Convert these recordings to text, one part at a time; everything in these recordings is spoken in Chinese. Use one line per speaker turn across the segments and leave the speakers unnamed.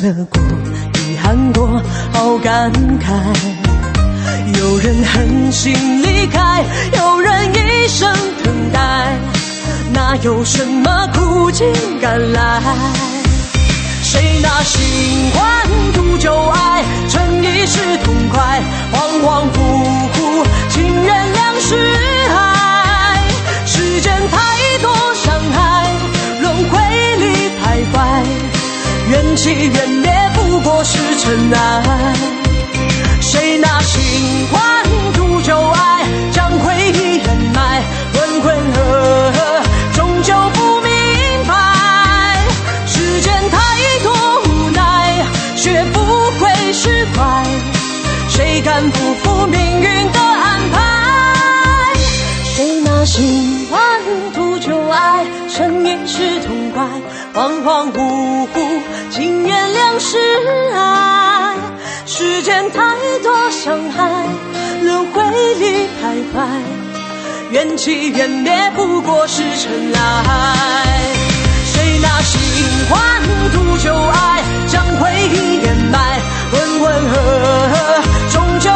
快乐过，遗憾过，好感慨。有人狠心离开，有人一生等待，哪有什么苦尽甘来？谁拿新欢图旧爱，逞一时痛快，恍恍惚惚，情愿两世爱。世间太多伤害，轮回里徘徊，缘起缘灭不过是尘埃。谁拿新欢图旧爱，将回忆掩埋，浑浑噩噩，终究不明白。世间太多无奈，学不会释怀，谁敢不负命运的安排？谁拿新欢图旧爱，逞一时痛快，恍恍惚惚，是爱。世间太多伤害，轮回里徘徊，缘起缘灭不过是尘埃。谁拿新欢图旧爱，将回忆掩埋，浑浑噩噩，终究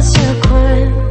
pensent quoi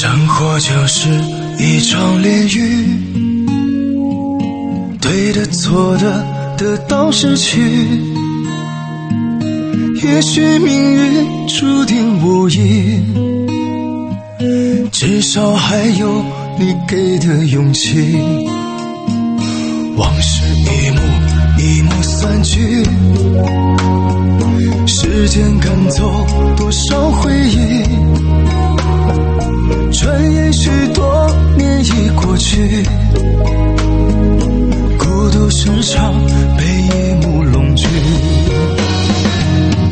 生活就是一
场炼狱，对的错的得到失去。也许命运注定无意，至少还有你给的勇气。往事一幕一幕散去，时间赶走多少回忆。转眼许多年已过去，孤独时常被夜幕笼聚。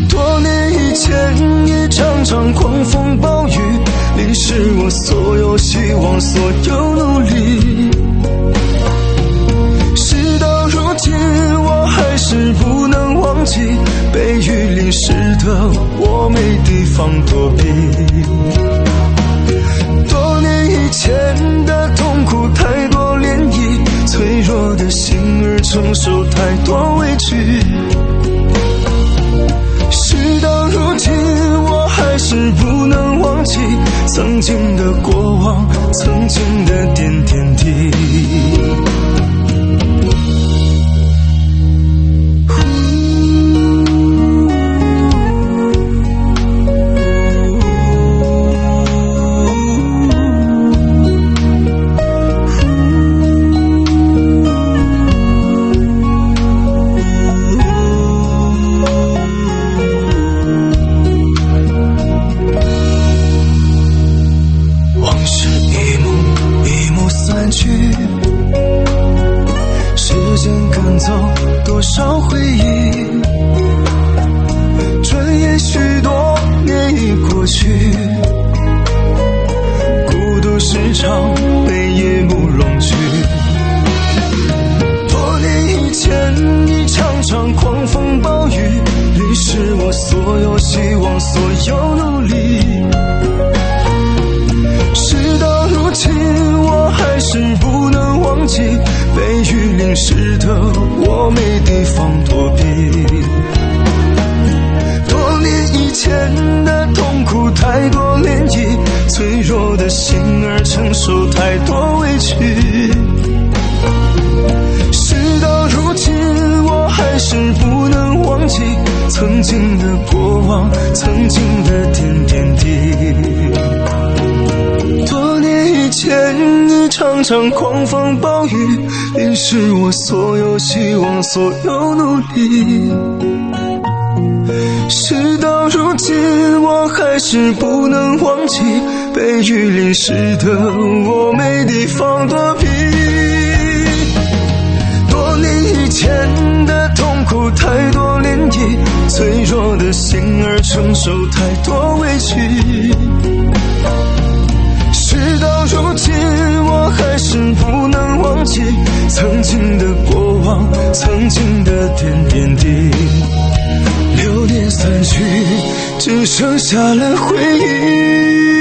多年以前，一场场狂风暴雨，淋湿我所有希望，所有努力。事到如今，我还是不能忘记，被雨淋湿的我没地方躲避。前的痛苦太多涟漪，脆弱的心儿承受太多委屈。事到如今，我还是不能忘记曾经的过往，曾经的点点滴。场场狂风暴雨，淋湿我所有希望，所有努力。事到如今，我还是不能忘记被雨淋湿的我没地方躲避。多年以前的痛苦太多涟漪，脆弱的心儿承受太多委屈。事到如今，不能忘记曾经的过往，曾经的点点滴。流年散去，只剩下了回忆。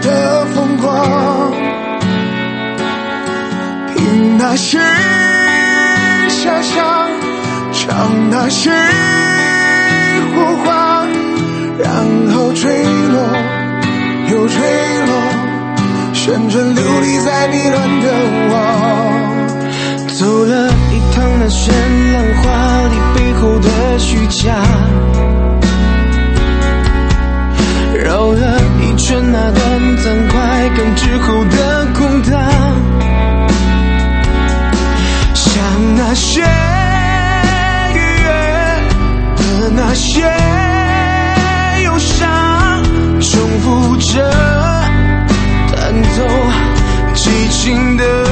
的风光，拼那些遐想，唱那些火花，然后坠落又坠落，旋转流离在迷乱的我，
走了一趟那绚烂华丽背后的虚假。绕了一圈那段暂快感之后的空荡，像那些愉悦的那些忧伤，重复着弹奏激情的。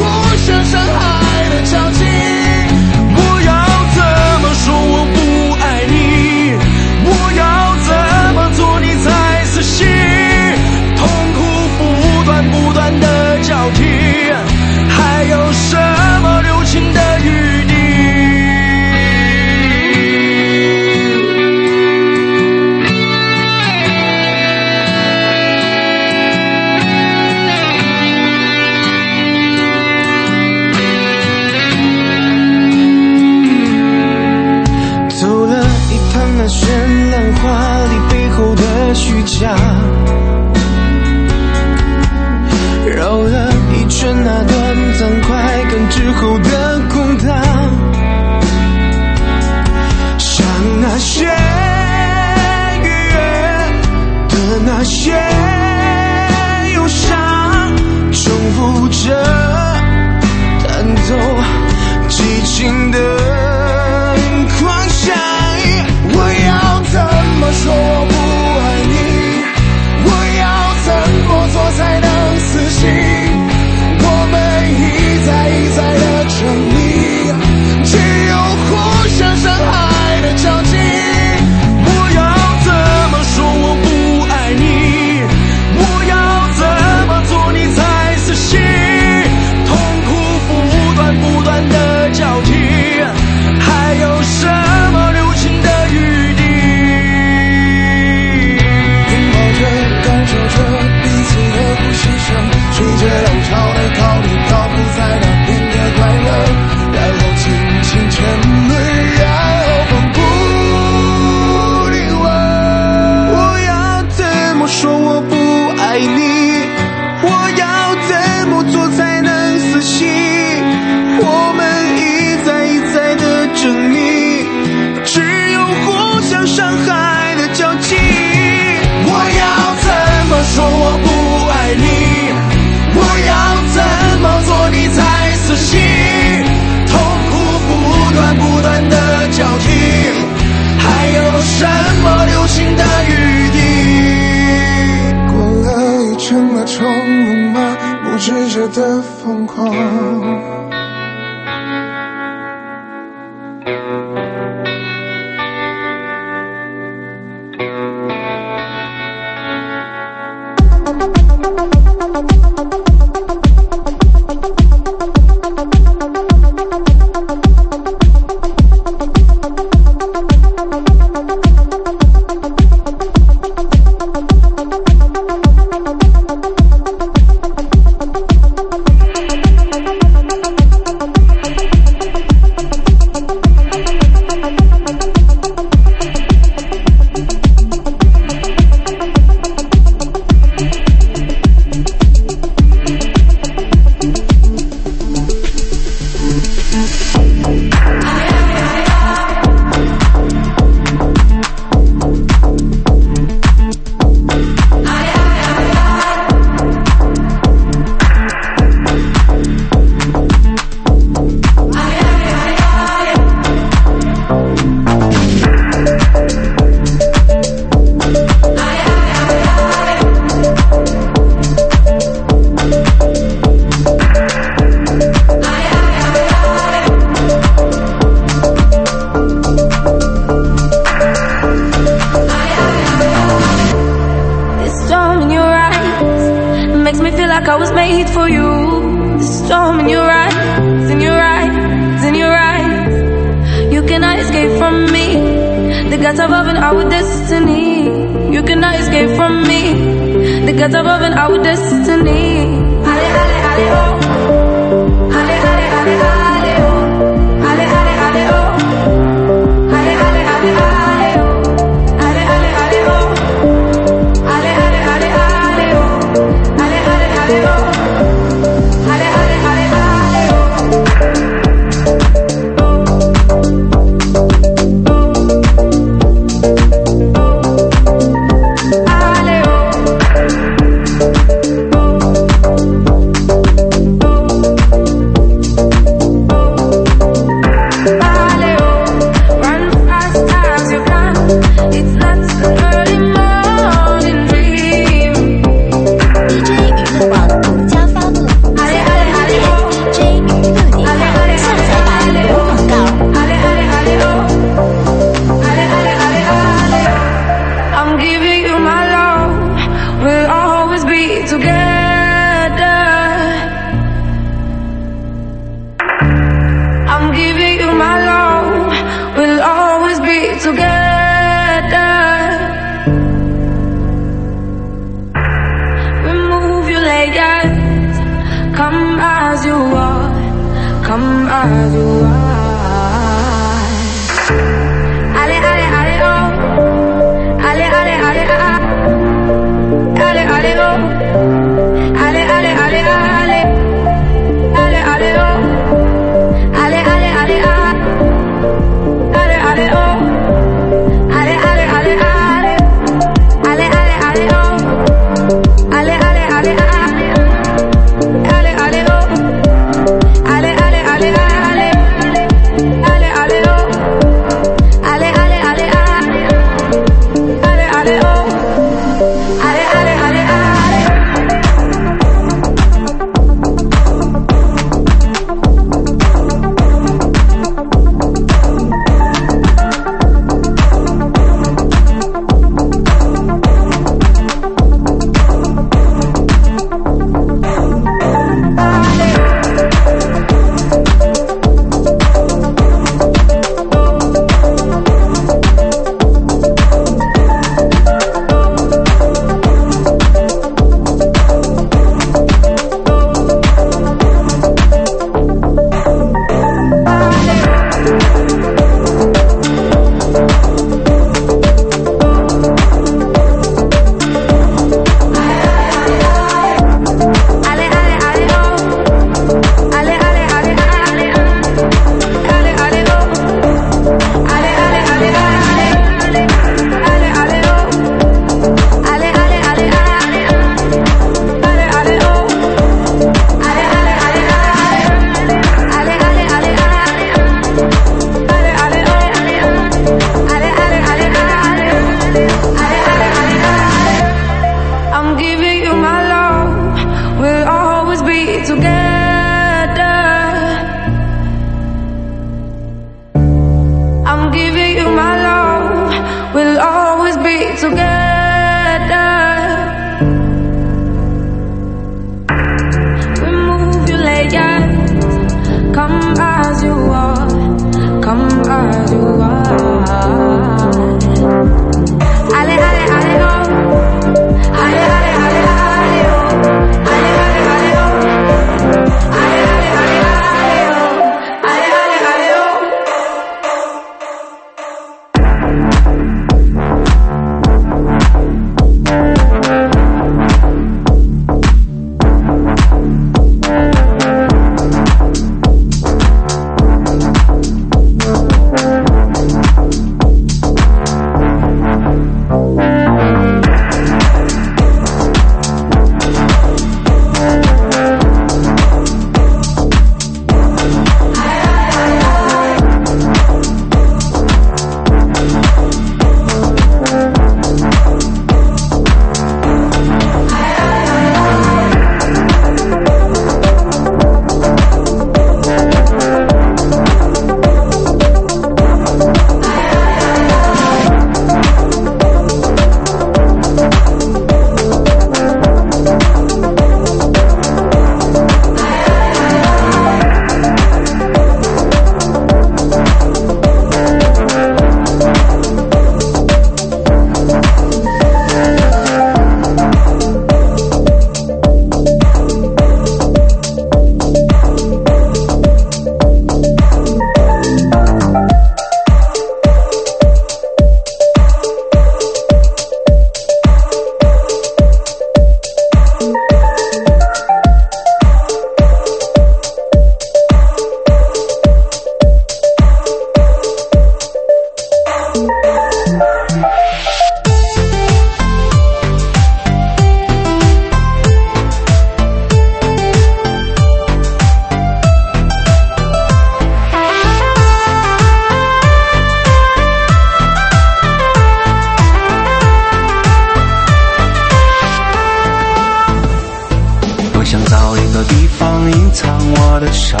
藏
我的伤，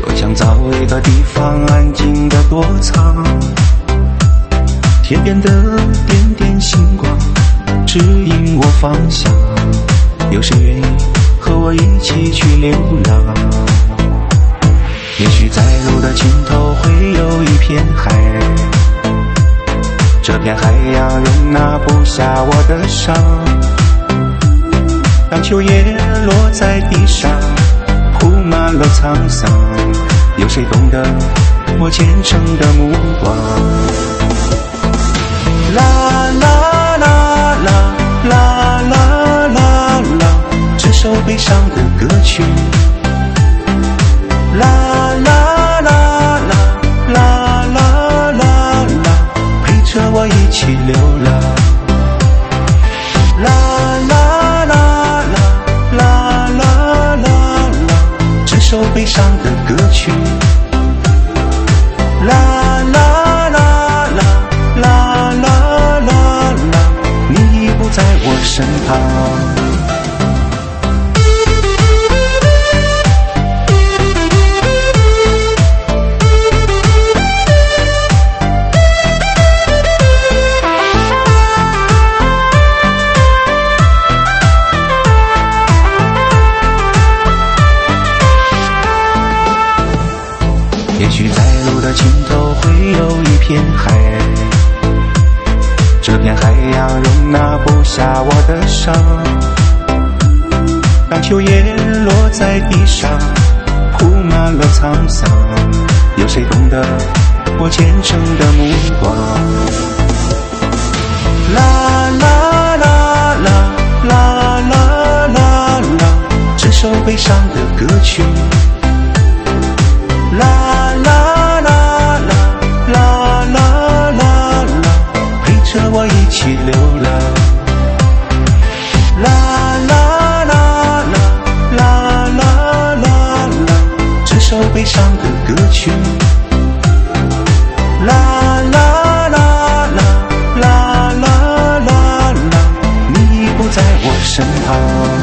多想
找一
个地
方安静的
躲
藏。天边的点点星光指引我方向，有谁愿意和我一起去流浪？也许在路的尽头会有一片海，这片海洋容纳不下我的伤。当秋叶落在地上，铺满了沧桑，有谁懂得我虔诚的目光？啦啦啦啦啦啦啦啦，这首悲伤的歌曲。啦啦啦啦啦啦啦啦，陪着我一起流浪。悲伤的歌曲。啦啦啦啦啦啦啦啦，你已不在我身旁。海洋容纳不下我的伤当秋叶落在地上铺满了沧桑有谁懂得我虔诚的目光啦啦啦啦啦啦啦啦这首悲伤的歌曲。身旁。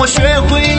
我
学会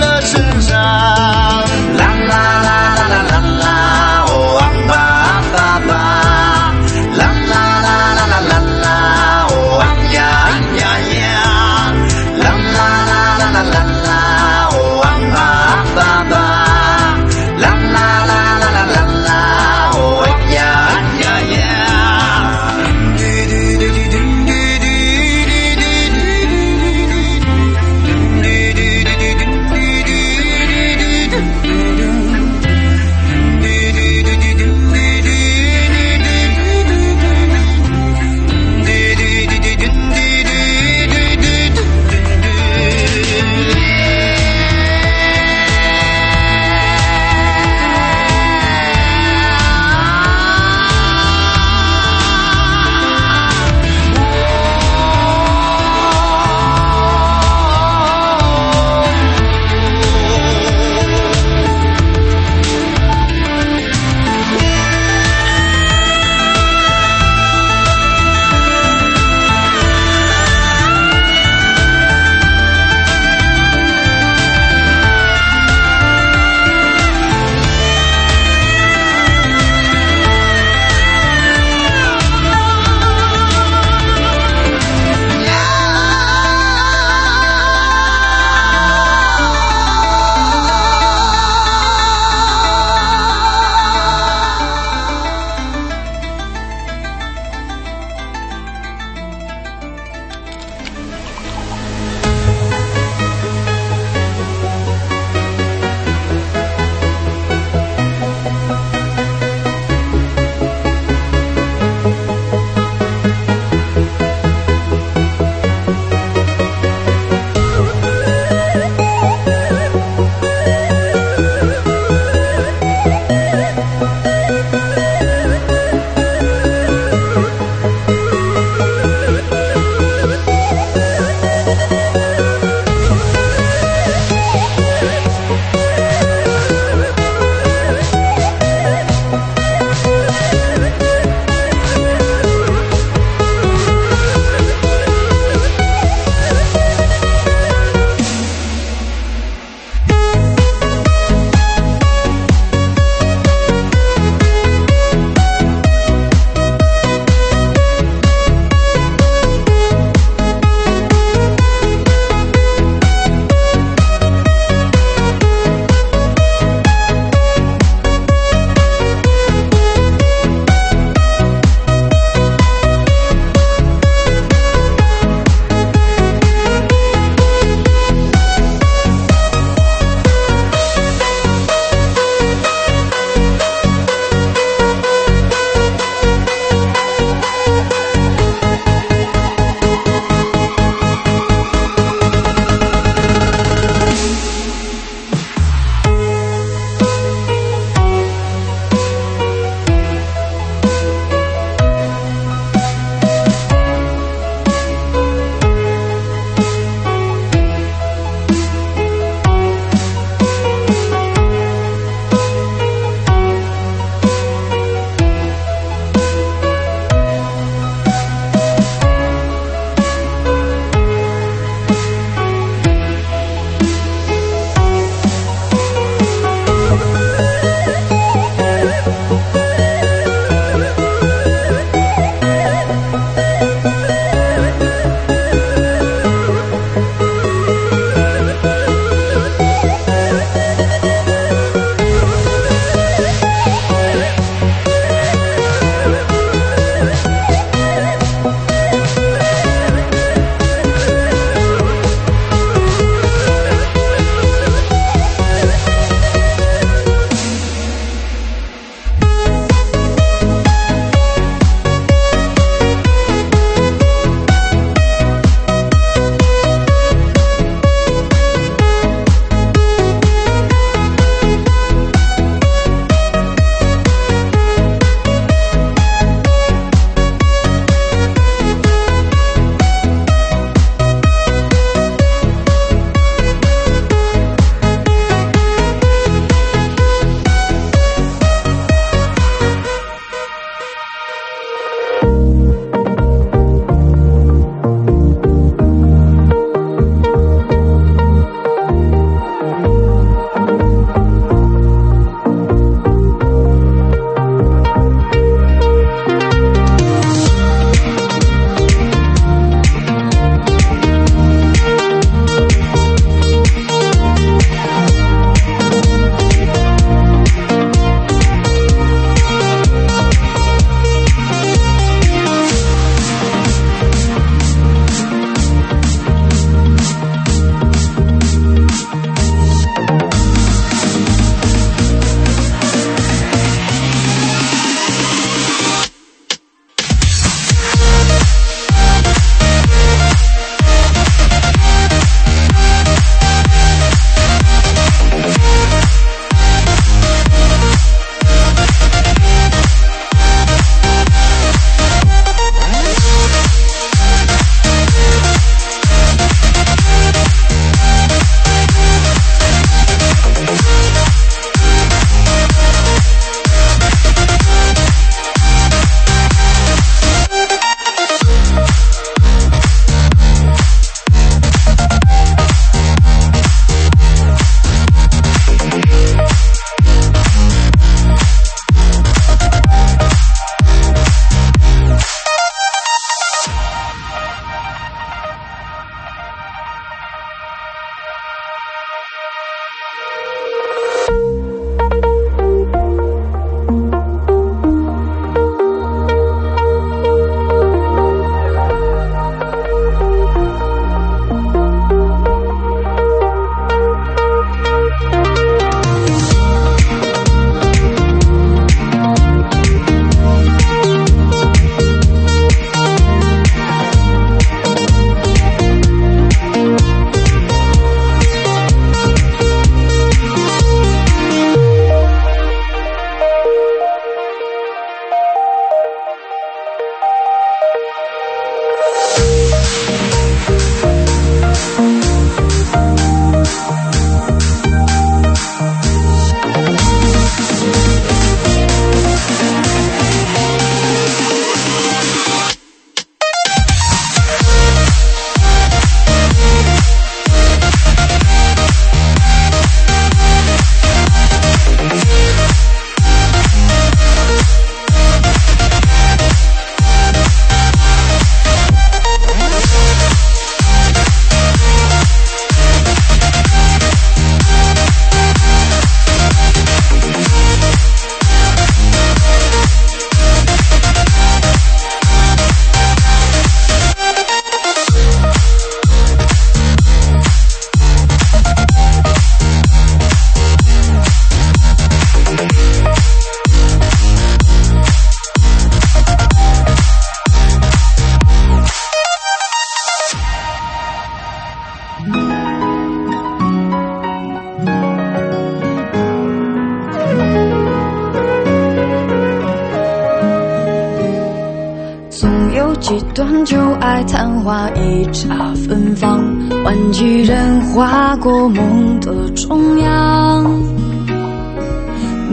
梦的中央。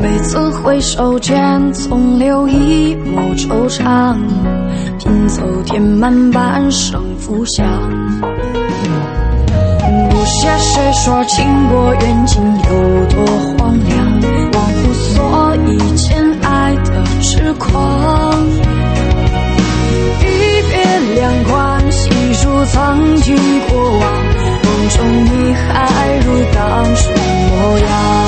每次回首间，总留一抹惆怅，拼凑填满半生浮想。不屑谁说情过缘尽。呀。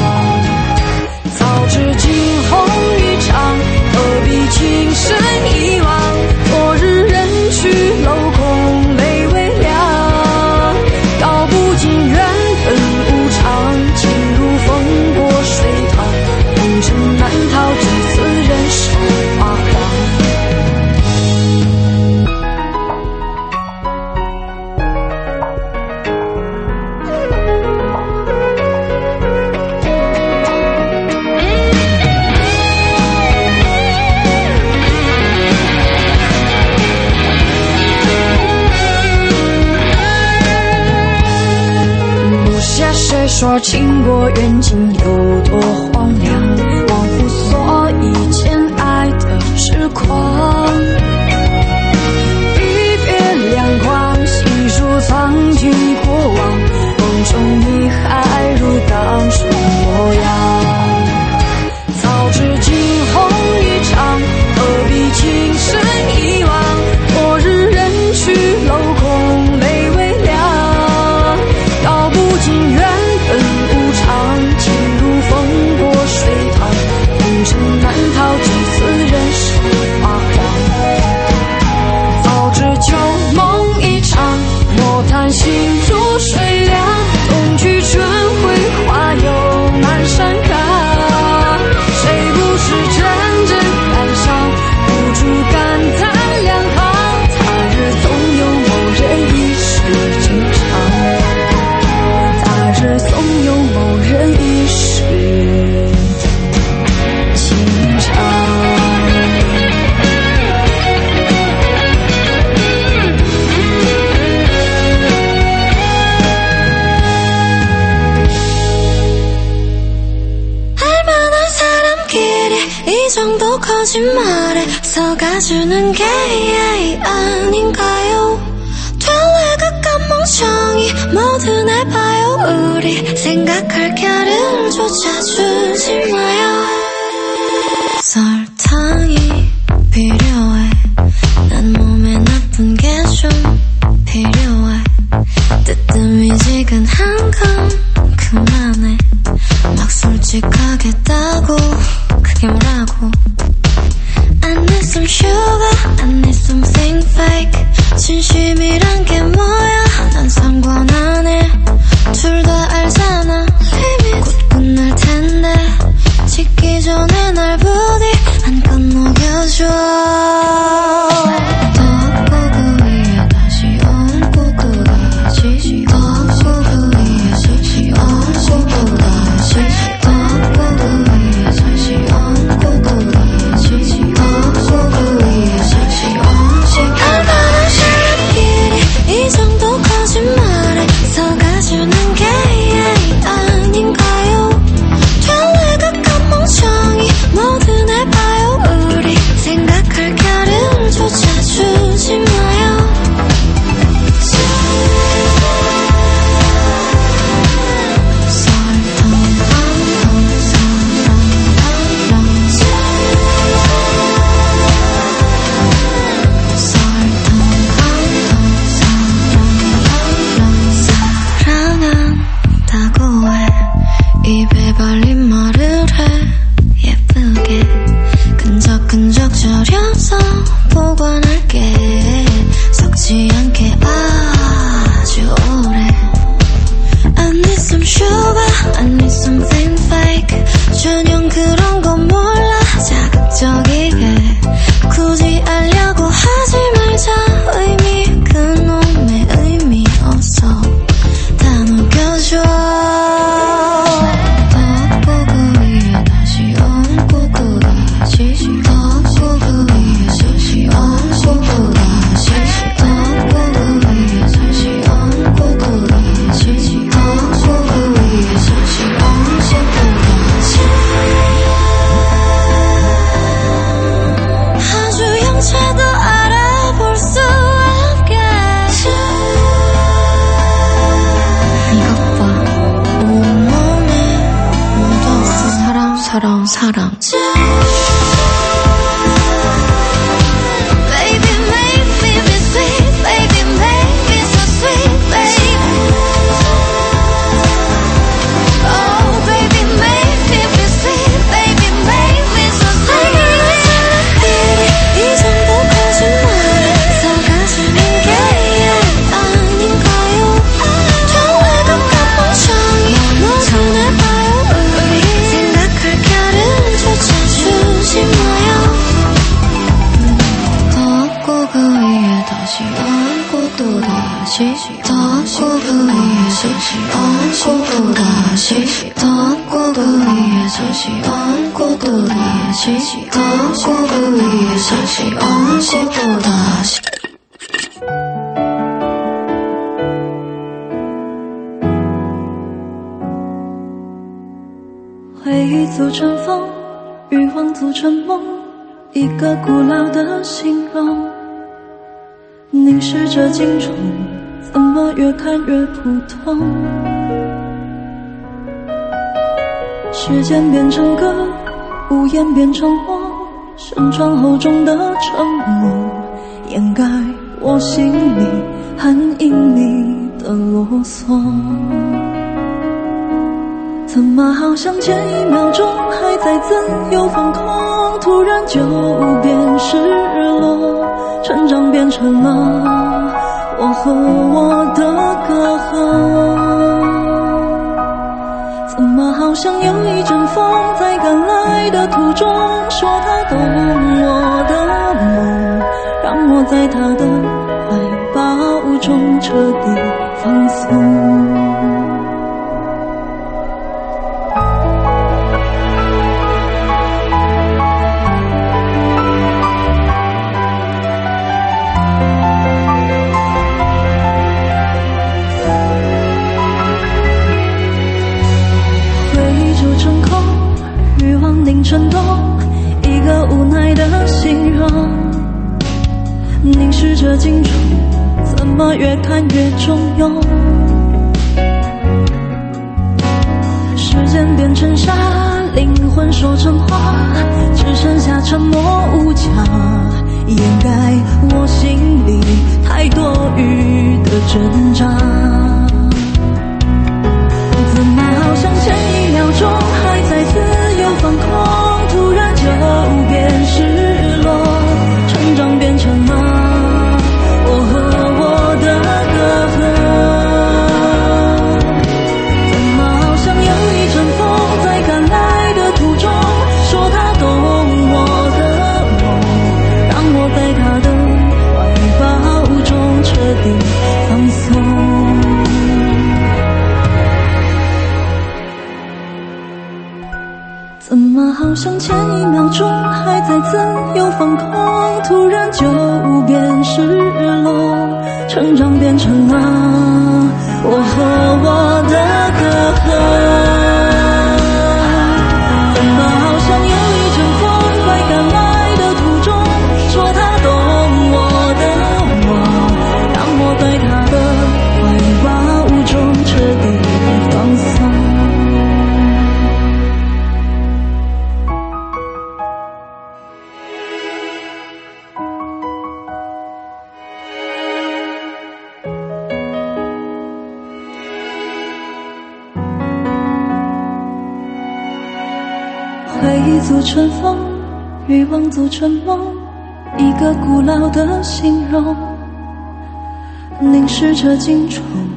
情过缘尽有
주는
青春怎么越看越普通时间变成歌无言变成我身穿厚重的沉默掩盖我心里很隐秘的啰嗦怎么好像前一秒钟还在自由放空突然就变失落成长变成了和我的隔阂怎么好像有一阵风在赶来的途中说它懂我的梦让我在它的怀抱中彻底放松。
这京城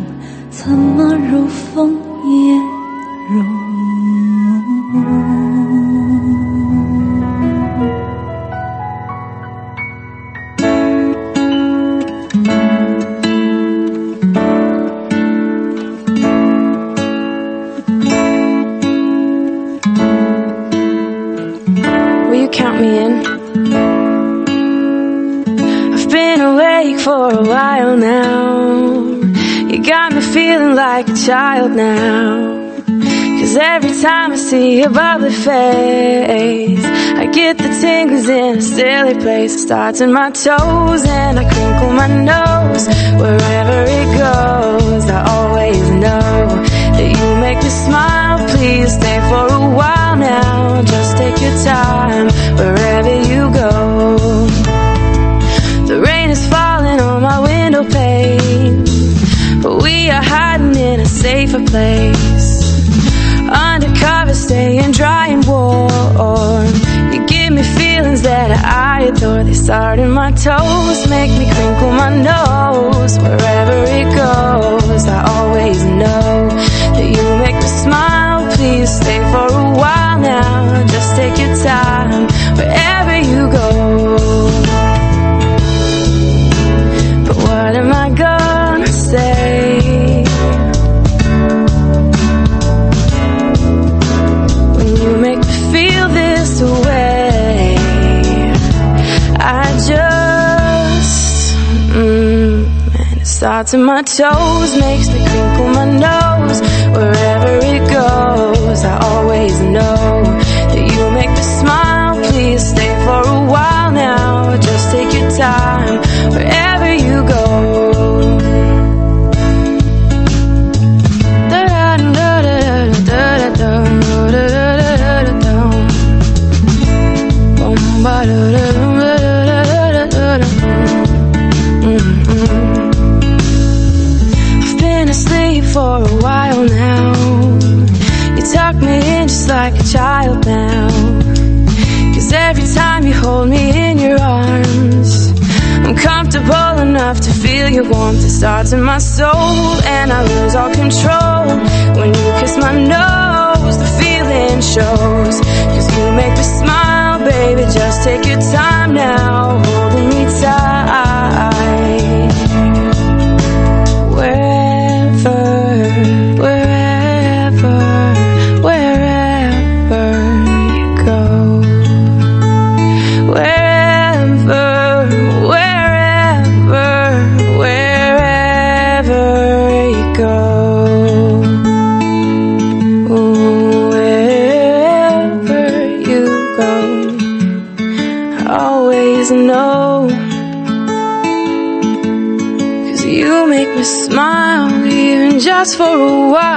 face. I get the tingles in a silly place. It starts in my toes and I crinkle my nose. Wherever it goes, I always know that you make me smile. Please stay for a while now. Just take your time wherever you go. The rain is falling on my window pane, but we are hiding in a safer place. Undercover, staying dry and warm. You give me feelings that I adore. They start in my toes, make me crinkle my nose. Wherever it goes, I always know that you make me smile. Please stay for a while in my toes, makes me crinkle my nose. Wherever it goes, I always know feel your warmth. It starts in my soul, and I lose all control. When you kiss my nose, the feeling shows. Cause you make me smile, baby. Just take your time now, holding me tight. last for a while.